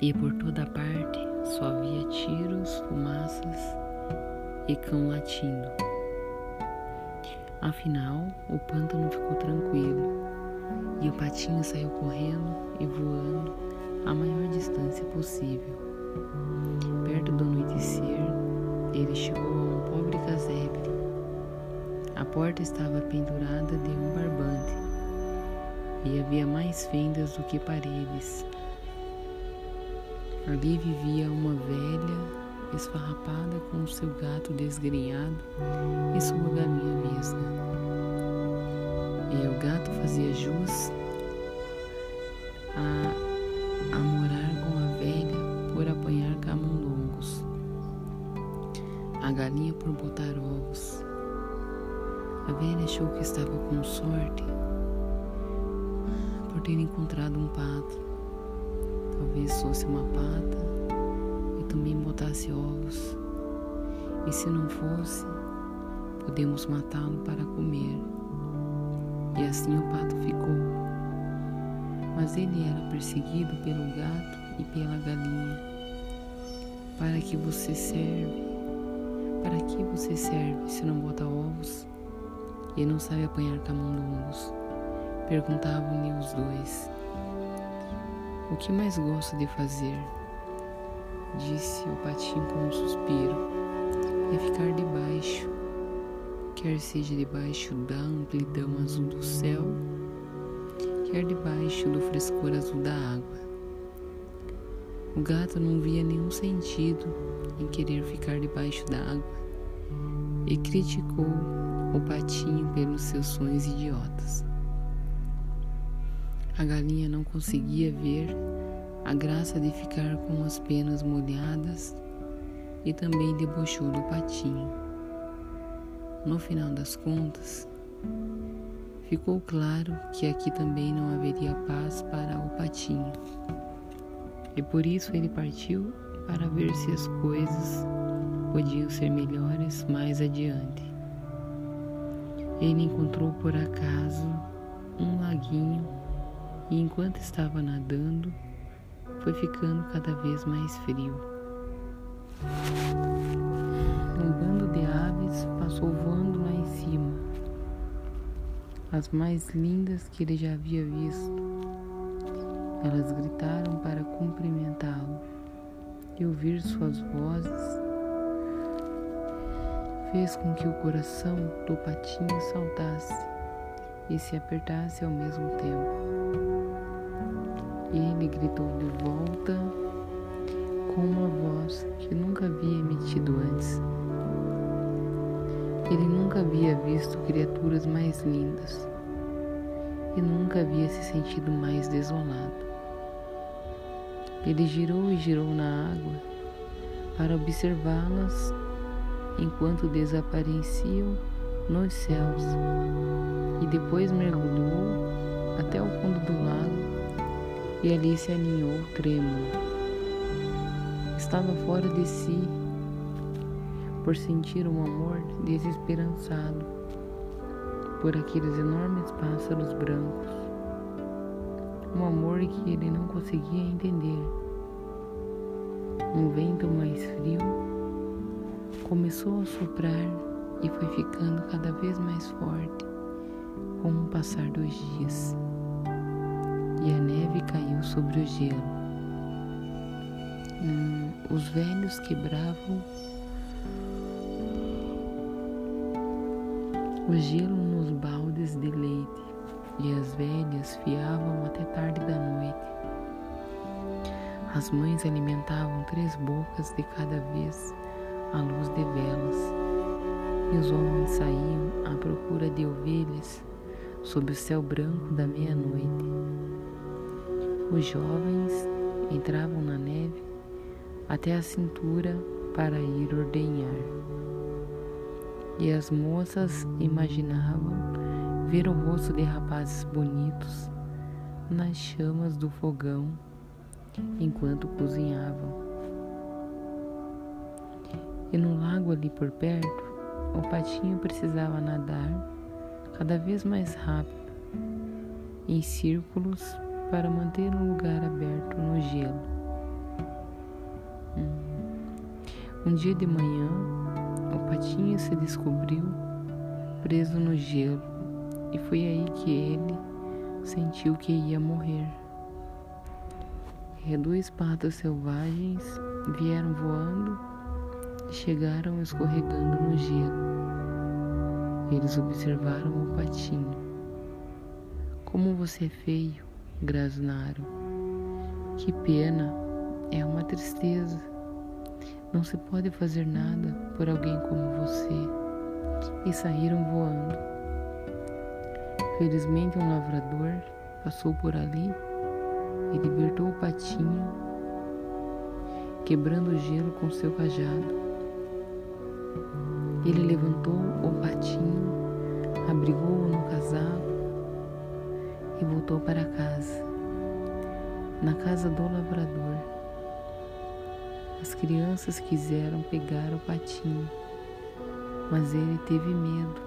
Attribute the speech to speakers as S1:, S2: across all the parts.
S1: e por toda parte só havia tiros, fumaças e cão latindo. Afinal, o pântano ficou tranquilo e o patinho saiu correndo e voando a maior distância possível. Perto do anoitecer, ele chegou a um pobre casebre. A porta estava pendurada de um barbante e havia mais fendas do que paredes. Ali vivia uma velha esfarrapada com seu gato desgrenhado e sua galinha vesga. E o gato fazia jus a, a morar com a velha por apanhar camundongos, a galinha por botar ovos. A velha achou que estava com sorte por ter encontrado um pato talvez fosse uma pata e também botasse ovos. E se não fosse, podemos matá-lo para comer. E assim o pato ficou. Mas ele era perseguido pelo gato e pela galinha. Para que você serve? Para que você serve se não bota ovos e não sabe apanhar camundongos? Perguntavam-lhe os dois. O que mais gosto de fazer? Disse o patinho com um suspiro. É ficar debaixo, quer seja debaixo da amplidão azul do céu, quer debaixo do frescor azul da água. O gato não via nenhum sentido em querer ficar debaixo da água e criticou o patinho pelos seus sonhos idiotas. A galinha não conseguia ver a graça de ficar com as penas molhadas e também debochou do patinho. No final das contas, ficou claro que aqui também não haveria paz para o patinho. E por isso ele partiu para ver se as coisas podiam ser melhores mais adiante. Ele encontrou por acaso um laguinho e enquanto estava nadando, foi ficando cada vez mais frio. Um bando de aves passou voando lá em cima, as mais lindas que ele já havia visto. Elas gritaram para cumprimentá-lo e ouvir suas vozes fez com que o coração do patinho saltasse e se apertasse ao mesmo tempo. Ele gritou de volta com uma voz que nunca havia emitido antes. Ele nunca havia visto criaturas mais lindas e nunca havia se sentido mais desolado. Ele girou e girou na água para observá-las enquanto desapareciam nos céus e depois mergulhou até o fundo do lago e ali se aninhou trêmulo. Estava fora de si por sentir um amor desesperançado por aqueles enormes pássaros brancos. Um amor que ele não conseguia entender. Um vento mais frio começou a soprar e foi ficando cada vez mais forte com o passar dos dias e a neve caiu sobre o gelo. Hum, os velhos quebravam o gelo nos baldes de leite e as velhas fiavam até tarde da noite. As mães alimentavam três bocas de cada vez à luz de velas, e os homens saíam à procura de ovelhas sob o céu branco da meia-noite. Os jovens entravam na neve até a cintura para ir ordenhar. E as moças imaginavam ver o rosto de rapazes bonitos nas chamas do fogão enquanto cozinhavam. E no lago ali por perto, o patinho precisava nadar cada vez mais rápido, em círculos para manter um lugar aberto no gelo. Um dia de manhã, o patinho se descobriu preso no gelo e foi aí que ele sentiu que ia morrer. Dois patos selvagens vieram voando e chegaram escorregando no gelo. Eles observaram o patinho. Como você é feio, grasnaram. Que pena, é uma tristeza. Não se pode fazer nada por alguém como você. E saíram voando. Felizmente, um lavrador passou por ali e libertou o patinho, quebrando o gelo com seu cajado. Ele levantou o patinho, abrigou-o no casaco e voltou para casa. Na casa do lavrador. As crianças quiseram pegar o patinho, mas ele teve medo.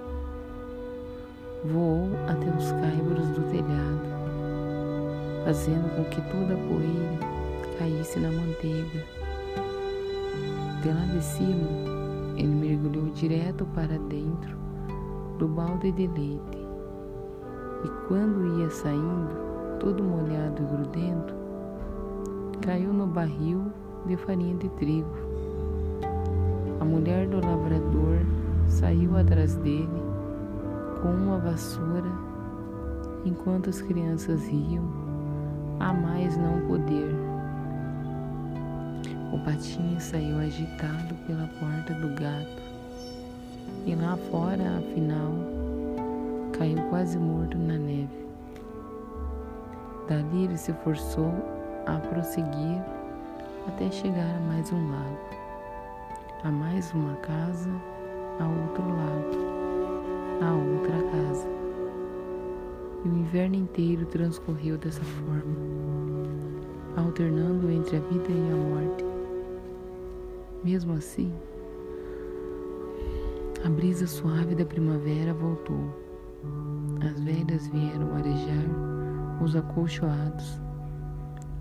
S1: Voou até os caibros do telhado, fazendo com que toda a poeira caísse na manteiga. De lá de cima, ele mergulhou direto para dentro do balde de leite. E quando ia saindo, todo molhado e grudento, caiu no barril de farinha de trigo. A mulher do lavrador saiu atrás dele com uma vassoura, enquanto as crianças riam, a mais não poder. O patinho saiu agitado pela porta do gato e lá fora, afinal, caiu quase morto na neve. Dali ele se forçou a prosseguir até chegar a mais um lago, a mais uma casa, a outro lago, a outra casa. E o inverno inteiro transcorreu dessa forma, alternando entre a vida e a morte. Mesmo assim, a brisa suave da primavera voltou. As velhas vieram arejar os acolchoados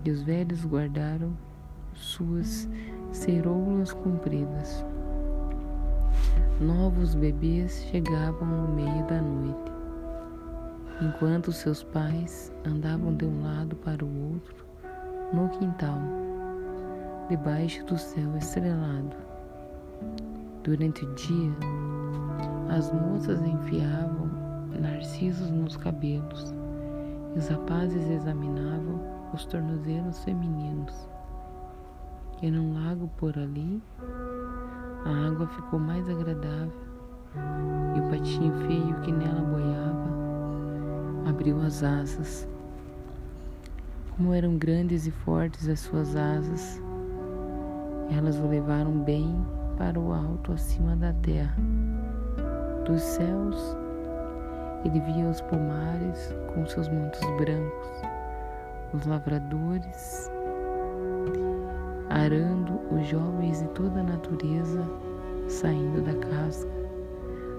S1: e os velhos guardaram suas ceroulas compridas. Novos bebês chegavam no meio da noite, enquanto seus pais andavam de um lado para o outro no quintal, debaixo do céu estrelado. Durante o dia, as moças enfiavam narcisos nos cabelos e os rapazes examinavam os tornozelos femininos e num lago por ali, a água ficou mais agradável e o patinho feio que nela boiava abriu as asas. Como eram grandes e fortes as suas asas, elas o levaram bem para o alto acima da terra. Dos céus, ele via os pomares com seus mantos brancos, os lavradores arando os jovens de toda a natureza saindo da casca,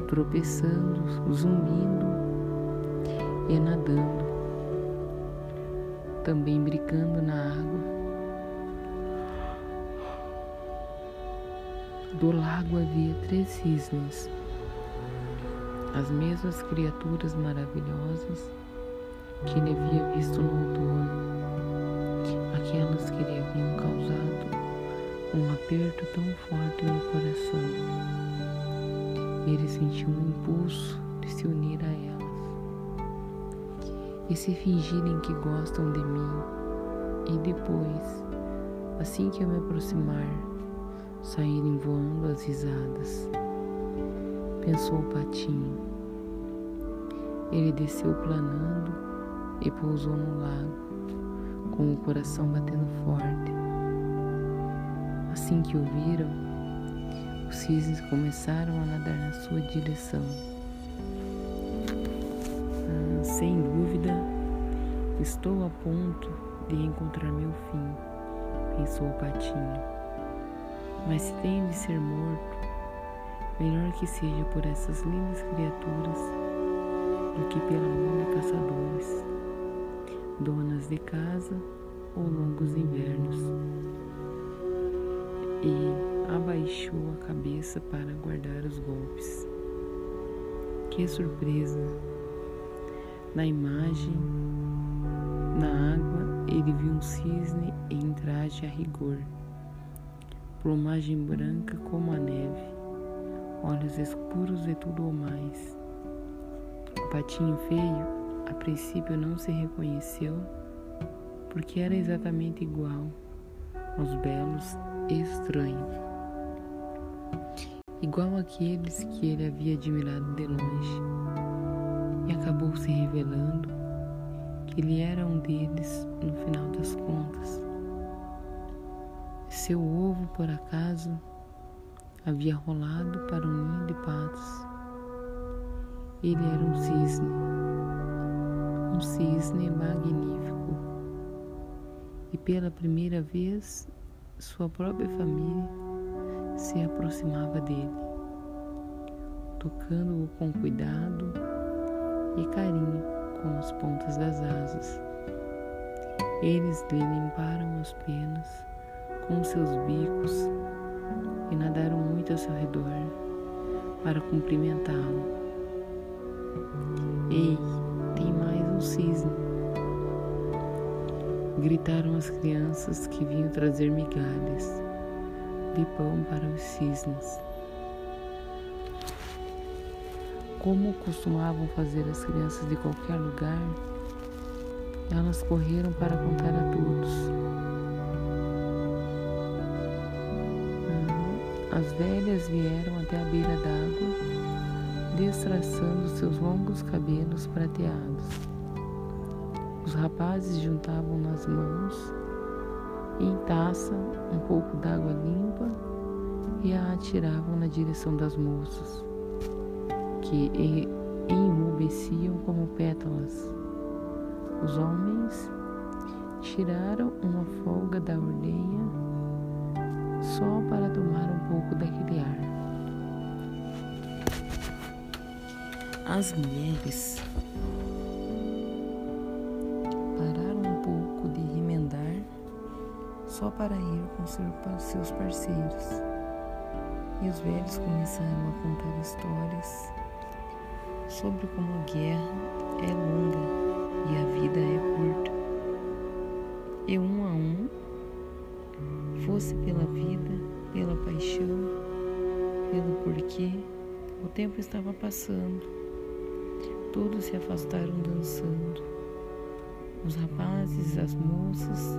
S1: tropeçando, zumbindo e nadando, também brincando na água. Do lago havia três cisnes, as mesmas criaturas maravilhosas que ele havia visto no outono aquelas que lhe haviam causado um aperto tão forte no coração. Ele sentiu um impulso de se unir a elas e se fingirem que gostam de mim, e depois, assim que eu me aproximar, saírem voando as risadas. Pensou o patinho. Ele desceu planando e pousou no lago com o coração batendo forte. Assim que o viram, os cisnes começaram a nadar na sua direção. Ah, sem dúvida, estou a ponto de encontrar meu fim, pensou o patinho. Mas se tem de ser morto, melhor que seja por essas lindas criaturas do que pela mão de caçadores donas de casa ou longos invernos. E abaixou a cabeça para guardar os golpes. Que surpresa! Na imagem, na água, ele viu um cisne em traje a rigor, plumagem branca como a neve, olhos escuros e tudo o mais. Patinho feio, a princípio, não se reconheceu porque era exatamente igual aos belos estranhos, igual àqueles que ele havia admirado de longe, e acabou se revelando que ele era um deles no final das contas. Seu ovo, por acaso, havia rolado para um ninho de patos. Ele era um cisne, um cisne magnífico. E pela primeira vez, sua própria família se aproximava dele, tocando-o com cuidado e carinho com as pontas das asas. Eles lhe limparam as penas com seus bicos e nadaram muito ao seu redor para cumprimentá-lo. Ei, tem mais um cisne! Gritaram as crianças que vinham trazer migalhas de pão para os cisnes. Como costumavam fazer as crianças de qualquer lugar, elas correram para contar a todos As velhas vieram até a beira d'água, destraçando seus longos cabelos prateados. Os rapazes juntavam nas mãos, em taça, um pouco d'água limpa e a atiravam na direção das moças, que enrubesciam como pétalas. Os homens tiraram uma folga da ordenha só para tomar um pouco daquele ar. As mulheres pararam um pouco de remendar só para ir com seus parceiros. E os velhos começaram a contar histórias sobre como a guerra é longa e a vida é curta. E um a um fosse pela vida, pela paixão, pelo porquê, o tempo estava passando. Todos se afastaram dançando. Os rapazes, as moças,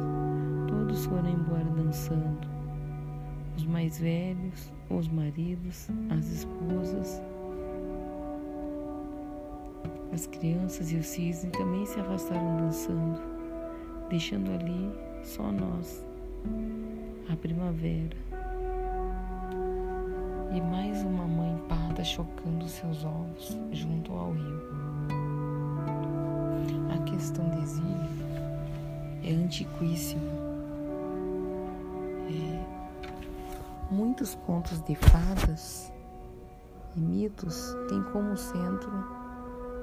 S1: todos foram embora dançando. Os mais velhos, os maridos, as esposas, as crianças e os cisnes também se afastaram dançando, deixando ali só nós a primavera e mais uma mãe parda chocando seus ovos junto ao rio. Questão de exílio é antiquíssima. É, muitos contos de fadas e mitos têm como centro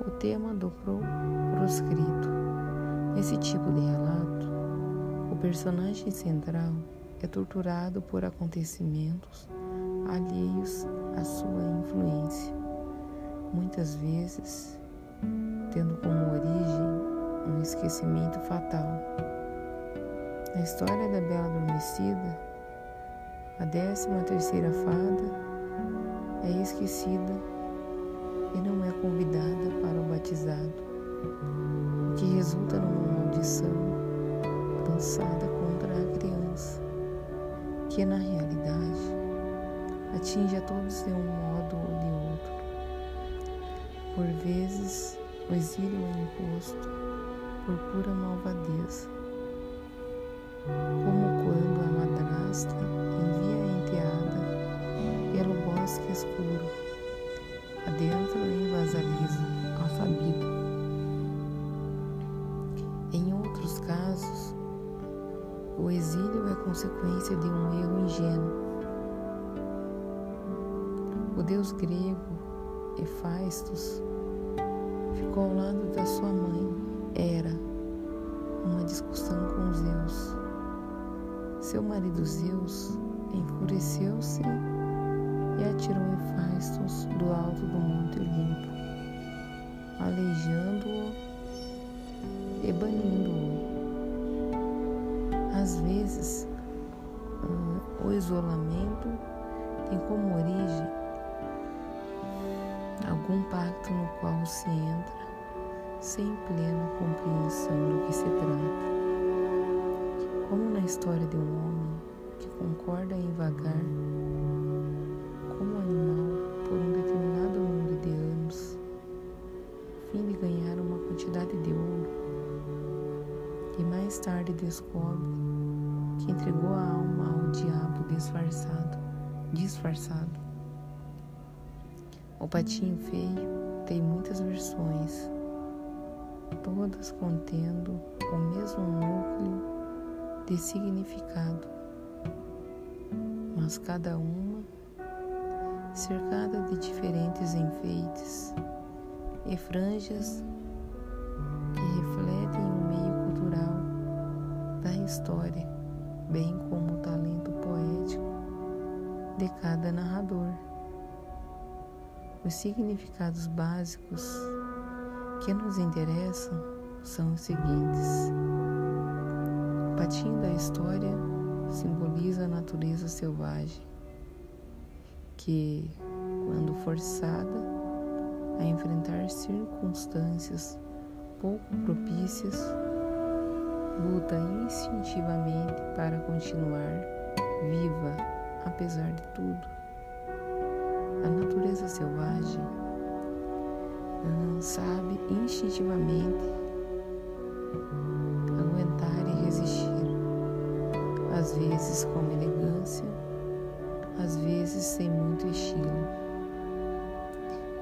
S1: o tema do proscrito. Nesse tipo de relato, o personagem central é torturado por acontecimentos alheios à sua influência, muitas vezes tendo como origem um esquecimento fatal. Na história da Bela Adormecida, a décima terceira fada é esquecida e não é convidada para o batizado, que resulta numa maldição lançada contra a criança que na realidade atinge a todos de um modo ou de outro. Por vezes, o exílio é imposto por pura malvadeza, como quando a madrasta envia a enteada pelo bosque escuro, adentro em vasalisa, ao sabido. Em outros casos, o exílio é consequência de um erro ingênuo. O deus grego Hephaestus ficou ao lado da sua mãe, Hera, numa discussão com Zeus. Seu marido Zeus enfureceu-se e atirou Hefastos do alto do Monte Olimpo, aleijando-o e banindo-o. Às vezes, o isolamento tem como origem algum pacto no qual se entra sem plena compreensão do que se trata. Como na história de um homem que concorda em vagar mas cada uma cercada de diferentes enfeites e franjas que refletem o meio cultural da história, bem como o talento poético de cada narrador. Os significados básicos que nos interessam são os seguintes. O patinho da história simboliza a natureza selvagem, que, quando forçada a enfrentar circunstâncias pouco propícias, luta instintivamente para continuar viva apesar de tudo. A natureza selvagem sabe instintivamente às vezes com elegância, às vezes sem muito estilo,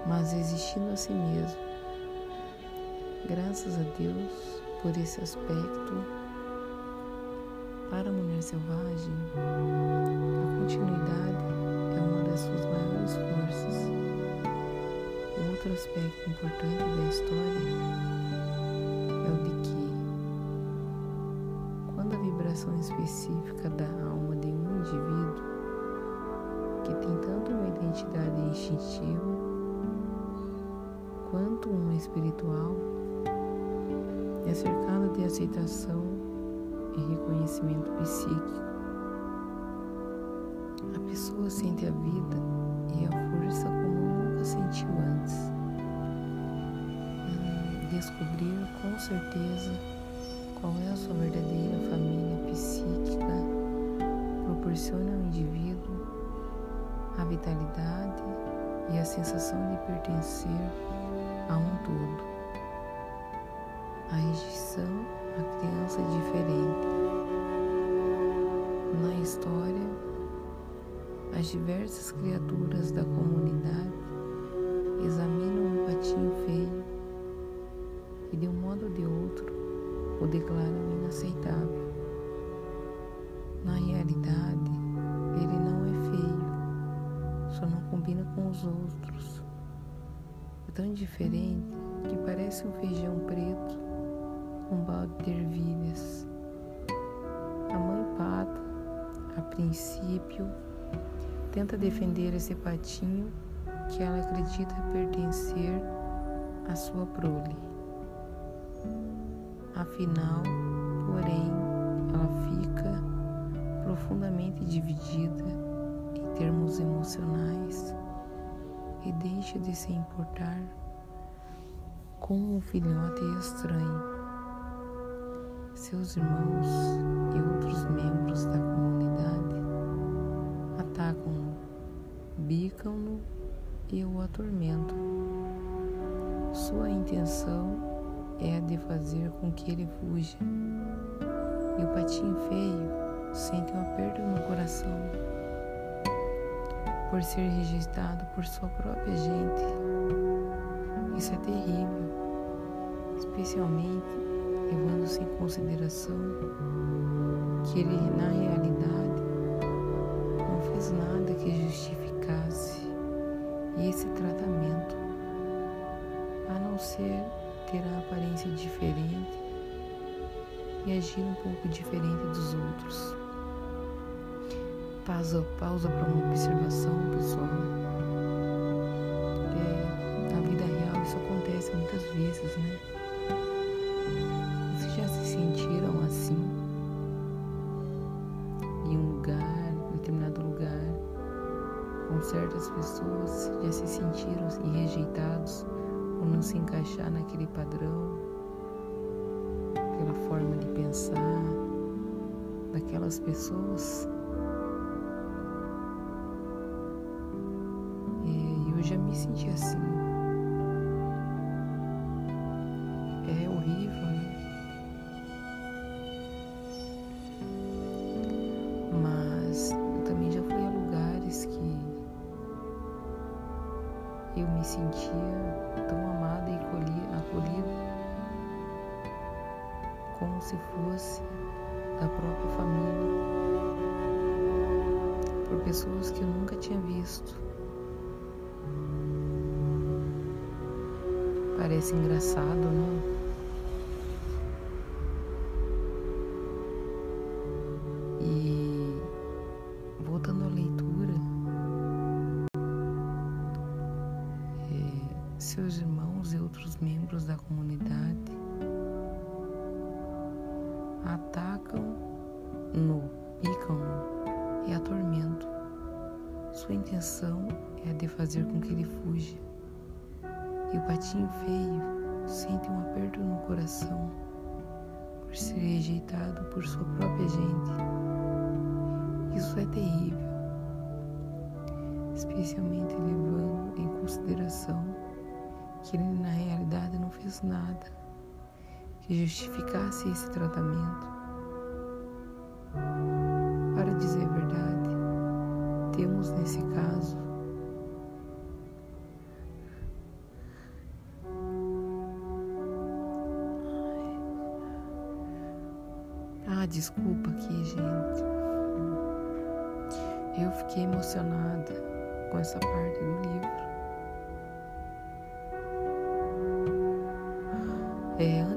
S1: mas existindo a si mesmo. Graças a Deus por esse aspecto. Para a mulher selvagem, a continuidade é uma das suas maiores forças. Outro aspecto importante da história proporciona ao indivíduo a vitalidade e a sensação de pertencer a um todo. A rejeição à criança é diferente. Na história, as diversas criaturas da comunidade examinam um patinho feio e, de um modo ou de outro, o declaram inaceitável. Na realidade, com os outros. É tão diferente que parece um feijão preto com um balde de ervilhas. A mãe pata, a princípio, tenta defender esse patinho que ela acredita pertencer à sua prole. Afinal, porém, ela fica profundamente dividida em termos emocionais e deixa de se importar com um filhote estranho. Seus irmãos e outros membros da comunidade atacam-no, bicam-no e o atormentam. Sua intenção é a de fazer com que ele fuja. E o patinho feio sente um aperto no coração por ser rejeitado por sua própria gente. Isso é terrível, especialmente levando-se em consideração que ele, na realidade, não fez nada que justificasse esse tratamento, a não ser ter a aparência diferente e agir um pouco diferente dos outros. Pausa, pausa para uma observação, pessoal. É, na vida real isso acontece muitas vezes, né? Vocês já se sentiram assim? Em um lugar, em determinado lugar, com certas pessoas já se sentiram assim, rejeitados por não se encaixar naquele padrão, pela forma de pensar daquelas pessoas. Já me senti assim. É horrível, né? Mas eu também já fui a lugares que eu me sentia tão amada e acolhida como se fosse da própria família, por pessoas que eu nunca tinha visto. Parece engraçado, não? Nesse caso Ah, desculpa aqui, gente. Eu fiquei emocionada com essa parte do livro. É,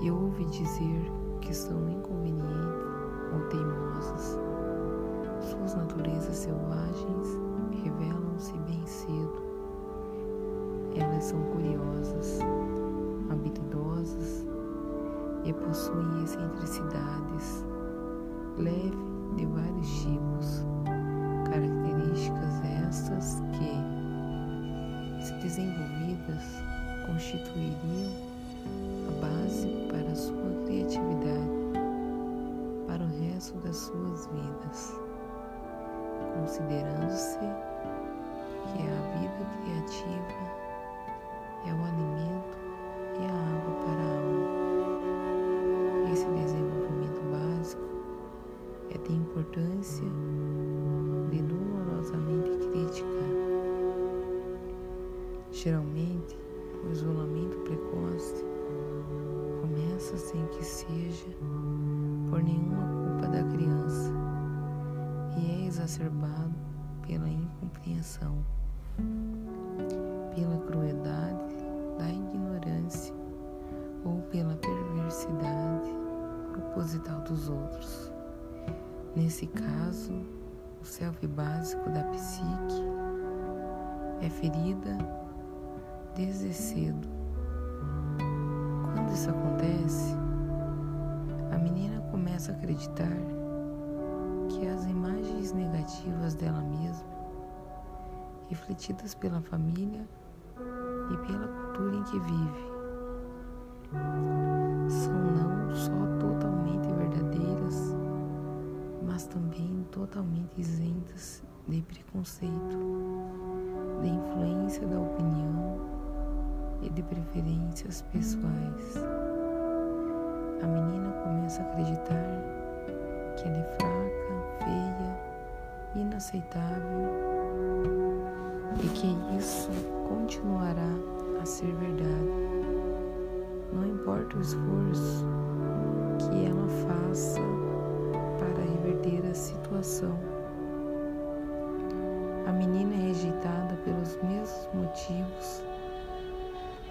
S1: e ouve dizer que são inconvenientes ou teimosas. Suas naturezas selvagens revelam-se bem cedo. Elas são curiosas, habilidosas e possuem excentricidades leve de vários tipos características estas que, se desenvolvidas, constituiriam a base para a sua criatividade para o resto das suas vidas, considerando-se que a vida criativa é o alimento sem que seja por nenhuma culpa da criança e é exacerbado pela incompreensão, pela crueldade da ignorância ou pela perversidade proposital dos outros. Nesse caso, o self básico da psique é ferida desde cedo. Quando isso acontece, a menina começa a acreditar que as imagens negativas dela mesma, refletidas pela família e pela cultura em que vive, são não só totalmente verdadeiras, mas também totalmente isentas de preconceito, de influência da opinião e de preferências pessoais. a menina começa a acreditar que ela é fraca, feia, inaceitável e que isso continuará a ser verdade. Não importa o esforço que ela faça para reverter a situação. A menina é rejeitada pelos mesmos motivos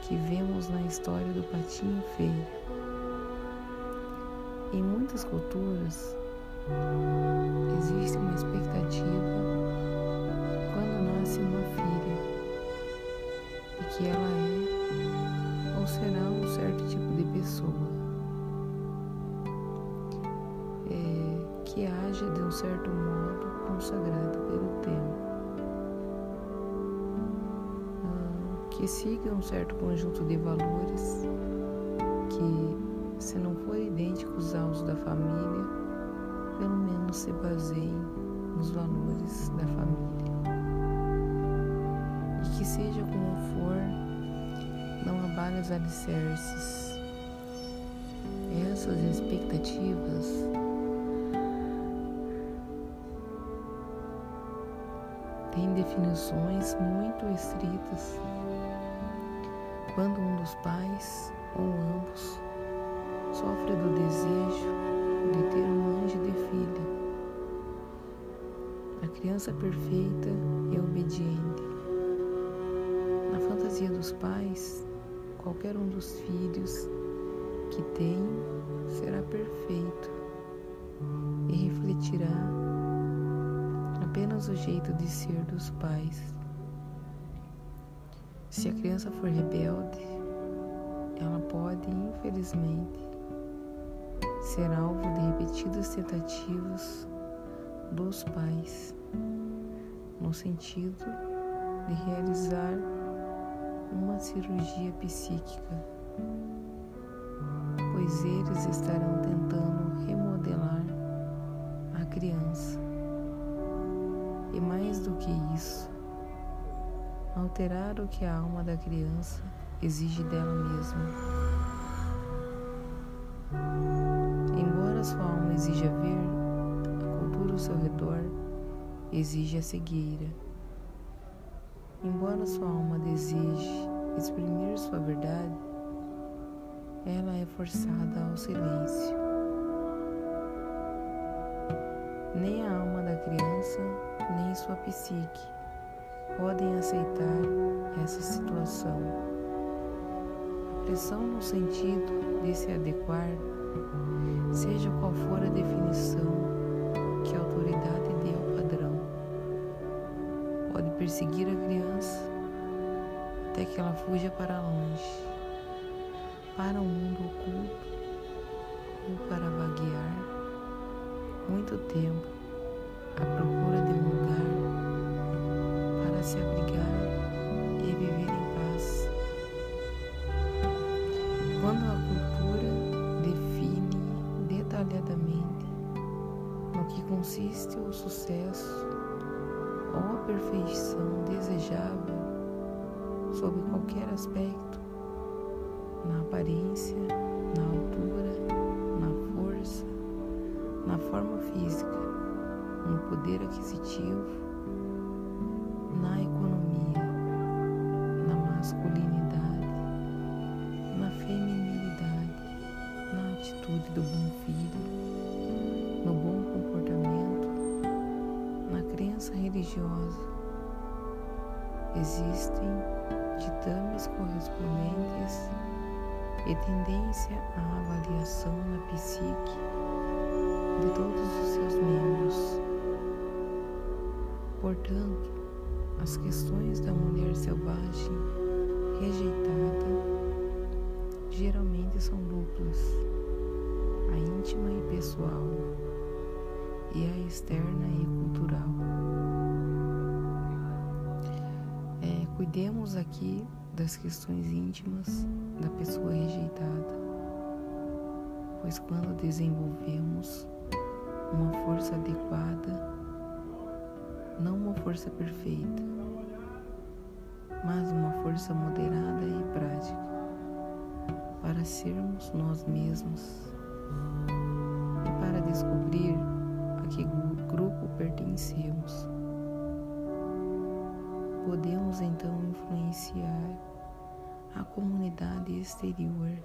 S1: que vemos na história do patinho feio. Em muitas culturas, existe uma expectativa idênticos aos da família, pelo menos se baseiem nos valores da família. E que seja como for, não abale os alicerces. Essas expectativas têm definições muito estritas quando um dos pais ou ambos sofre do desejo de ter um anjo de filha, a criança perfeita e obediente. Na fantasia dos pais, qualquer um dos filhos que tem será perfeito e refletirá apenas o jeito de ser dos pais. Se a criança for rebelde, ela pode, infelizmente, ser alvo de repetidas tentativas dos pais, no sentido de realizar uma cirurgia psíquica, pois eles estarão tentando remodelar a criança. E mais do que isso, alterar o que a alma da criança exige dela mesma. Alma exija ver, a cultura ao seu redor exige a cegueira. Embora sua alma deseje exprimir sua verdade, ela é forçada ao silêncio. Nem a alma da criança, nem sua psique podem aceitar essa situação. A pressão no sentido de se adequar, seja qual for a definição que a autoridade dê ao padrão, pode perseguir a criança até que ela fuja para longe, para um mundo oculto ou para vaguear muito tempo à procura de um lugar se abrigar e viver em paz. Quando a qualquer aspecto, na aparência, na altura, na força, na forma física, no poder aquisitivo, na economia, na masculinidade, na feminilidade, na atitude do bom filho, no bom comportamento, na crença religiosa. Existem ditames correspondentes e tendência à avaliação na psique de todos os seus membros. Portanto, as questões da mulher selvagem rejeitada geralmente são duplas: a íntima e pessoal e a externa e cultural. Cuidemos aqui das questões íntimas da pessoa rejeitada, pois quando desenvolvemos uma força adequada, não uma força perfeita, mas uma força moderada e prática para sermos nós mesmos Podemos então influenciar a comunidade exterior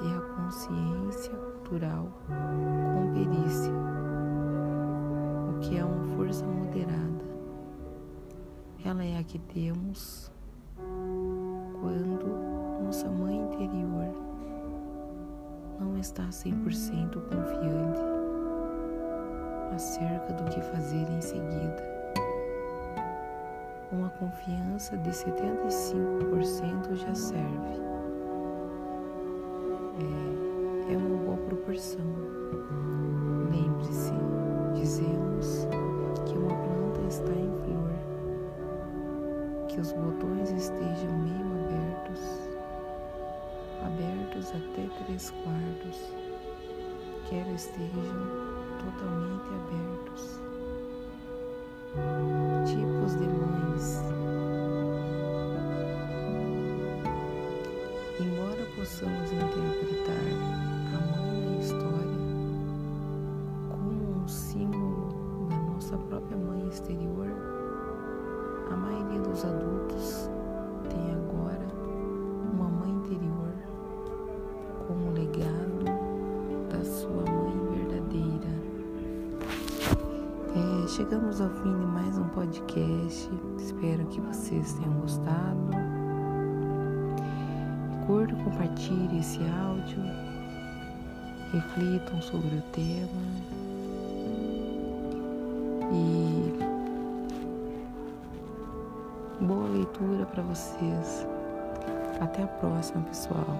S1: e a consciência cultural com perícia, o que é uma força moderada. Ela é a que temos quando nossa mãe interior não está 100% confiante acerca do que fazer em seguida. Uma confiança de 75% já serve. É, é uma boa proporção. Lembre-se, dizemos que uma planta está em flor, que os botões estejam meio abertos, abertos até três quartos, quer estejam totalmente abertos. Tipos de mães. Embora possamos interpretar a mãe na história como um símbolo da nossa própria mãe exterior, a maioria dos adultos chegamos ao fim de mais um podcast. Espero que vocês tenham gostado. Curta, compartilhe esse áudio. Reflitam sobre o tema. E boa leitura para vocês. Até a próxima, pessoal.